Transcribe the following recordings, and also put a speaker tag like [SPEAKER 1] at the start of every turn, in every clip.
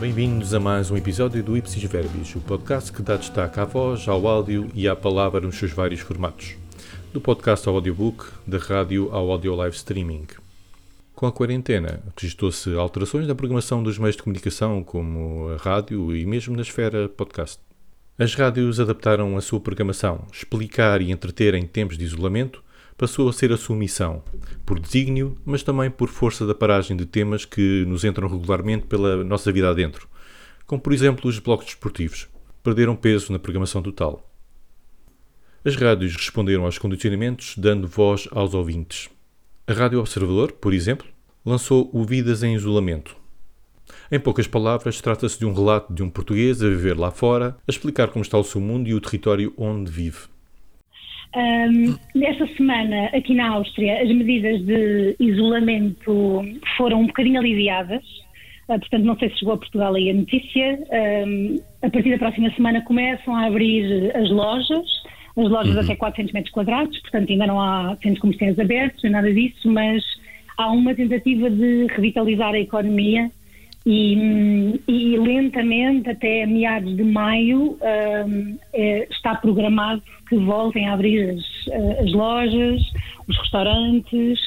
[SPEAKER 1] Bem-vindos a mais um episódio do Ipsis Verbis, o podcast que dá destaque à voz, ao áudio e à palavra nos seus vários formatos. Do podcast ao audiobook, da rádio ao audio live streaming. Com a quarentena, registou-se alterações na programação dos meios de comunicação, como a rádio e mesmo na esfera podcast. As rádios adaptaram a sua programação. Explicar e entreter em tempos de isolamento passou a ser a sua missão, por desígnio, mas também por força da paragem de temas que nos entram regularmente pela nossa vida adentro, como por exemplo os blocos desportivos. Perderam peso na programação total. As rádios responderam aos condicionamentos, dando voz aos ouvintes. A Rádio Observador, por exemplo, lançou o Vidas em Isolamento. Em poucas palavras, trata-se de um relato de um português a viver lá fora, a explicar como está o seu mundo e o território onde vive.
[SPEAKER 2] Um, nesta semana, aqui na Áustria, as medidas de isolamento foram um bocadinho aliviadas. Uh, portanto, não sei se chegou a Portugal aí a notícia. Um, a partir da próxima semana começam a abrir as lojas as lojas uhum. até 400 metros quadrados, portanto ainda não há centros comerciais abertos, nem nada disso, mas há uma tentativa de revitalizar a economia e, e lentamente, até meados de maio, um, é, está programado que voltem a abrir as, as lojas, os restaurantes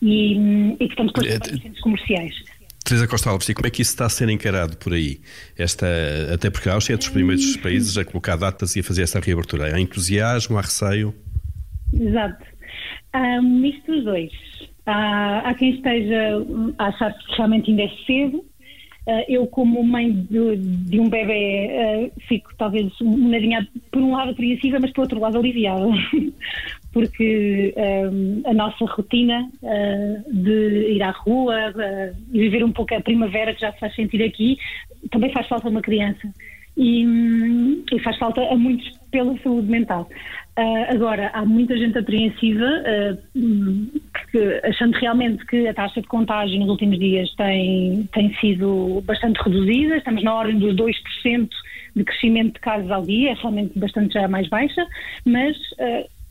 [SPEAKER 2] e, e portanto, os centros comerciais.
[SPEAKER 3] Teresa Costa Alves, e como é que isso está a ser encarado por aí? Esta, até porque a Áustria é dos primeiros países a colocar datas e a fazer essa reabertura. Há entusiasmo, há receio?
[SPEAKER 2] Exato. Há um misto dos dois. Há, há quem esteja a achar que realmente ainda é cedo. Uh, eu, como mãe de, de um bebê, uh, fico talvez bocadinho, por um lado apreensiva, mas por outro lado aliviada. porque um, a nossa rotina uh, de ir à rua uh, e viver um pouco a primavera que já se faz sentir aqui, também faz falta uma criança. E, um, e, faz falta a muitos pela saúde mental. Uh, agora, há muita gente apreensiva, achando realmente que a taxa de contágio nos últimos dias tem, tem sido bastante reduzida, estamos na ordem dos 2% de crescimento de casos ao dia, é realmente bastante já mais baixa, mas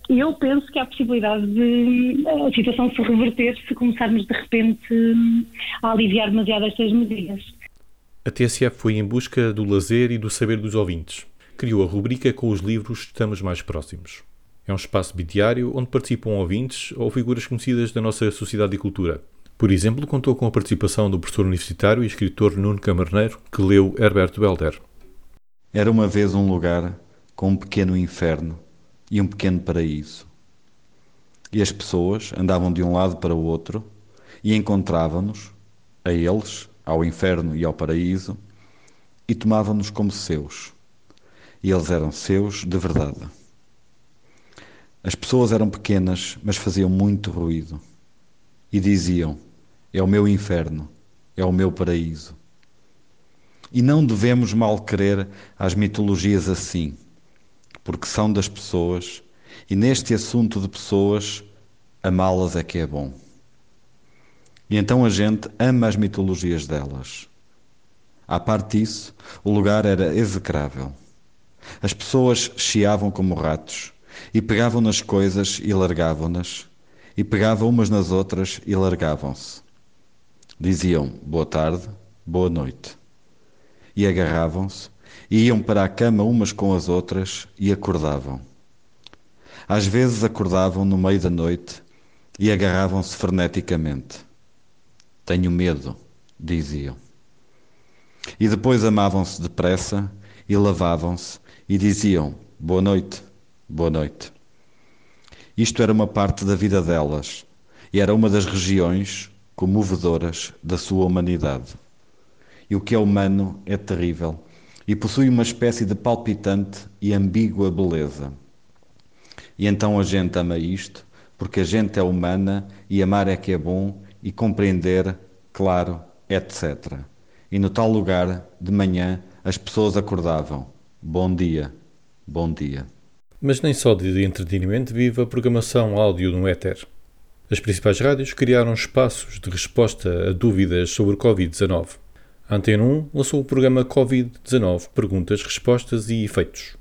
[SPEAKER 2] eu penso que há possibilidade de a situação se reverter se começarmos de repente a aliviar demasiado estas medidas.
[SPEAKER 1] A TSF foi em busca do lazer e do saber dos ouvintes. Criou a rubrica com os livros Estamos Mais Próximos. É um espaço bidiário onde participam ouvintes ou figuras conhecidas da nossa sociedade e cultura. Por exemplo, contou com a participação do professor universitário e escritor Nuno Camarneiro, que leu Herbert Welder.
[SPEAKER 4] Era uma vez um lugar com um pequeno inferno e um pequeno paraíso. E as pessoas andavam de um lado para o outro e encontravam-nos, a eles, ao inferno e ao paraíso, e tomavam-nos como seus. E eles eram seus de verdade. As pessoas eram pequenas, mas faziam muito ruído. E diziam: É o meu inferno, é o meu paraíso. E não devemos mal querer às mitologias assim porque são das pessoas, e neste assunto de pessoas, amá-las é que é bom. E então a gente ama as mitologias delas. À parte disso, o lugar era execrável. As pessoas chiavam como ratos, e pegavam nas coisas e largavam-nas, e pegavam umas nas outras e largavam-se. Diziam boa tarde, boa noite. E agarravam-se iam para a cama umas com as outras e acordavam. Às vezes acordavam no meio da noite e agarravam-se freneticamente. Tenho medo, diziam. E depois amavam-se depressa e lavavam-se e diziam boa noite, boa noite. Isto era uma parte da vida delas e era uma das regiões comovedoras da sua humanidade. E o que é humano é terrível e possui uma espécie de palpitante e ambígua beleza. E então a gente ama isto, porque a gente é humana e amar é que é bom e compreender, claro, etc. E no tal lugar, de manhã, as pessoas acordavam. Bom dia, bom dia.
[SPEAKER 1] Mas nem só de entretenimento vive a programação áudio no éter. As principais rádios criaram espaços de resposta a dúvidas sobre o Covid-19. A Antena 1 lançou o programa Covid-19 Perguntas, Respostas e Efeitos.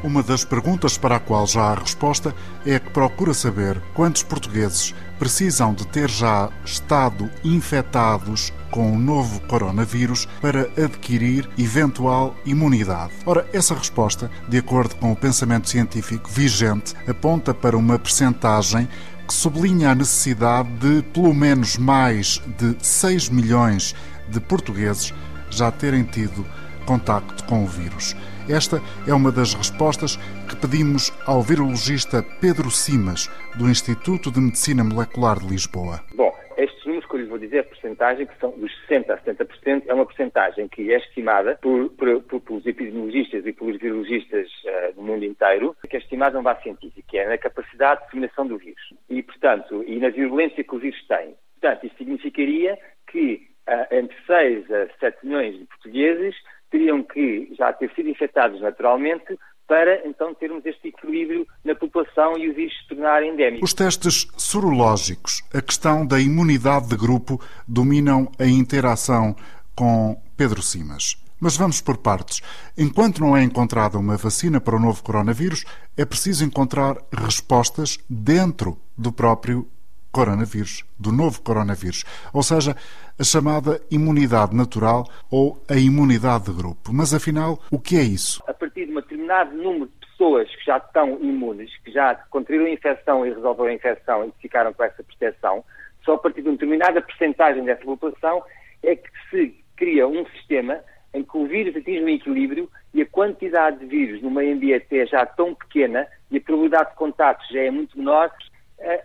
[SPEAKER 5] Uma das perguntas para a qual já há resposta é que procura saber quantos portugueses precisam de ter já estado infectados com o novo coronavírus para adquirir eventual imunidade. Ora, essa resposta, de acordo com o pensamento científico vigente, aponta para uma percentagem que sublinha a necessidade de pelo menos mais de 6 milhões de portugueses já terem tido contacto com o vírus. Esta é uma das respostas que pedimos ao virologista Pedro Simas, do Instituto de Medicina Molecular de Lisboa.
[SPEAKER 6] Bom, estes números que eu lhes vou dizer, a porcentagem, que são dos 60% a 70%, é uma porcentagem que é estimada por, por, por, pelos epidemiologistas e pelos virologistas uh, do mundo inteiro, que é estimada numa base científica, que é na capacidade de disseminação do vírus. E, portanto, e na virulência que o vírus tem. Portanto, isto significaria que uh, entre 6 a 7 milhões de portugueses teriam que já ter sido infectados naturalmente para então termos este equilíbrio na população e o vírus se tornar endémico.
[SPEAKER 5] Os testes sorológicos, a questão da imunidade de grupo, dominam a interação com Pedro Simas. Mas vamos por partes. Enquanto não é encontrada uma vacina para o novo coronavírus, é preciso encontrar respostas dentro do próprio coronavírus, do novo coronavírus, ou seja, a chamada imunidade natural ou a imunidade de grupo. Mas afinal, o que é isso?
[SPEAKER 6] A partir de um determinado número de pessoas que já estão imunes, que já contraíram a infecção e resolveram a infecção e ficaram com essa proteção, só a partir de uma determinada percentagem dessa população é que se cria um sistema em que o vírus atinge um equilíbrio e a quantidade de vírus no meio ambiente é já tão pequena e a probabilidade de contatos já é muito menor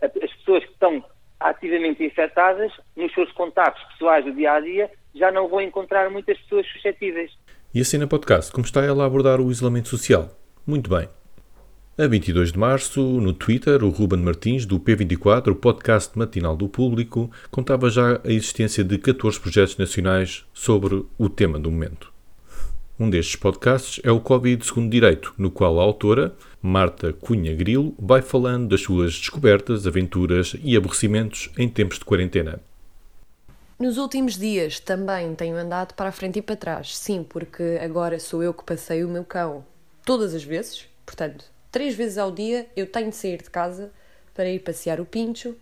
[SPEAKER 6] as pessoas que estão ativamente infectadas, nos seus contatos pessoais do dia a dia, já não vão encontrar muitas pessoas suscetíveis.
[SPEAKER 1] E assim na podcast, como está ela a abordar o isolamento social? Muito bem. A 22 de março, no Twitter, o Ruben Martins, do P24, o podcast matinal do público, contava já a existência de 14 projetos nacionais sobre o tema do momento. Um destes podcasts é o Covid segundo Direito, no qual a autora, Marta Cunha Grilo, vai falando das suas descobertas, aventuras e aborrecimentos em tempos de quarentena.
[SPEAKER 7] Nos últimos dias também tenho andado para a frente e para trás, sim, porque agora sou eu que passei o meu cão todas as vezes, portanto, três vezes ao dia eu tenho de sair de casa para ir passear o pincho.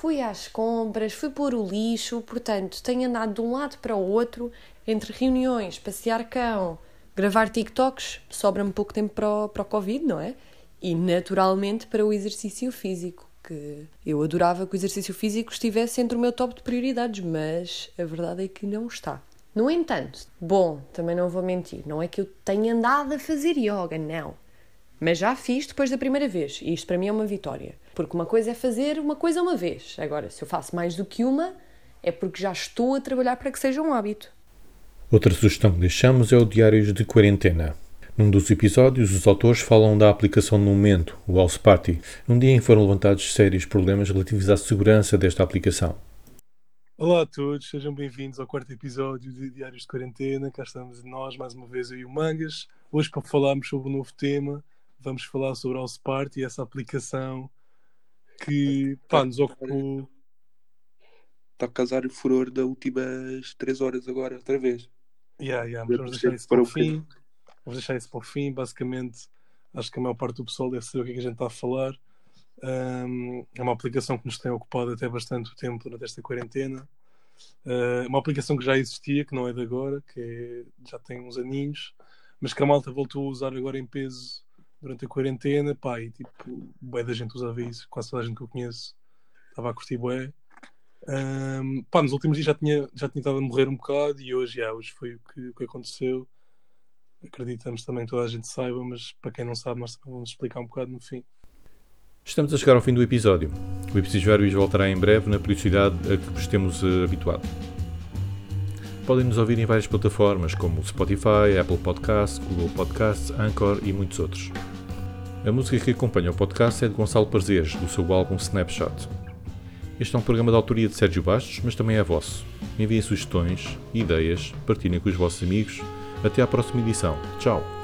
[SPEAKER 7] Fui às compras, fui pôr o lixo, portanto, tenho andado de um lado para o outro entre reuniões, passear cão, gravar TikToks, sobra-me pouco tempo para o, para o Covid, não é? E naturalmente para o exercício físico, que eu adorava que o exercício físico estivesse entre o meu top de prioridades, mas a verdade é que não está. No entanto, bom, também não vou mentir, não é que eu tenha andado a fazer yoga, não. Mas já fiz depois da primeira vez, e isto para mim é uma vitória. Porque uma coisa é fazer uma coisa uma vez. Agora, se eu faço mais do que uma, é porque já estou a trabalhar para que seja um hábito.
[SPEAKER 1] Outra sugestão que deixamos é o Diários de Quarentena. Num dos episódios, os autores falam da aplicação no momento, o House Party, num dia em que foram levantados sérios problemas relativos à segurança desta aplicação.
[SPEAKER 8] Olá a todos, sejam bem-vindos ao quarto episódio de Diários de Quarentena. Cá estamos nós, mais uma vez, eu e o Mangas. Hoje, para falarmos sobre um novo tema, vamos falar sobre a House Party, essa aplicação que pá, nos ocupou.
[SPEAKER 9] Está a causar o furor das últimas três horas agora, outra vez.
[SPEAKER 8] Yeah, yeah, mas vamos deixar isso para o fim. Vamos deixar isso para o fim. Basicamente, acho que a maior parte do pessoal deve saber o que, é que a gente está a falar. Um, é uma aplicação que nos tem ocupado até bastante tempo durante esta quarentena. Uh, uma aplicação que já existia, que não é de agora, que é, já tem uns aninhos, mas que a malta voltou a usar agora em peso durante a quarentena. Pá, e tipo, bué da gente usava isso, quase toda a gente que eu conheço estava a curtir bué. Um, pá, nos últimos dias já tinha, já tinha estado a morrer um bocado e hoje, já, hoje foi o que, o que aconteceu. Acreditamos também que toda a gente saiba, mas para quem não sabe, nós vamos explicar um bocado no fim.
[SPEAKER 1] Estamos a chegar ao fim do episódio. O episódio voltará em breve na periodicidade a que vos temos uh, habituado. Podem nos ouvir em várias plataformas como Spotify, Apple Podcasts, Google Podcasts, Anchor e muitos outros. A música que acompanha o podcast é de Gonçalo Parzeres, do seu álbum Snapshot. Este é um programa de autoria de Sérgio Bastos, mas também é vosso. Enviem sugestões, ideias, partilhem com os vossos amigos. Até à próxima edição. Tchau!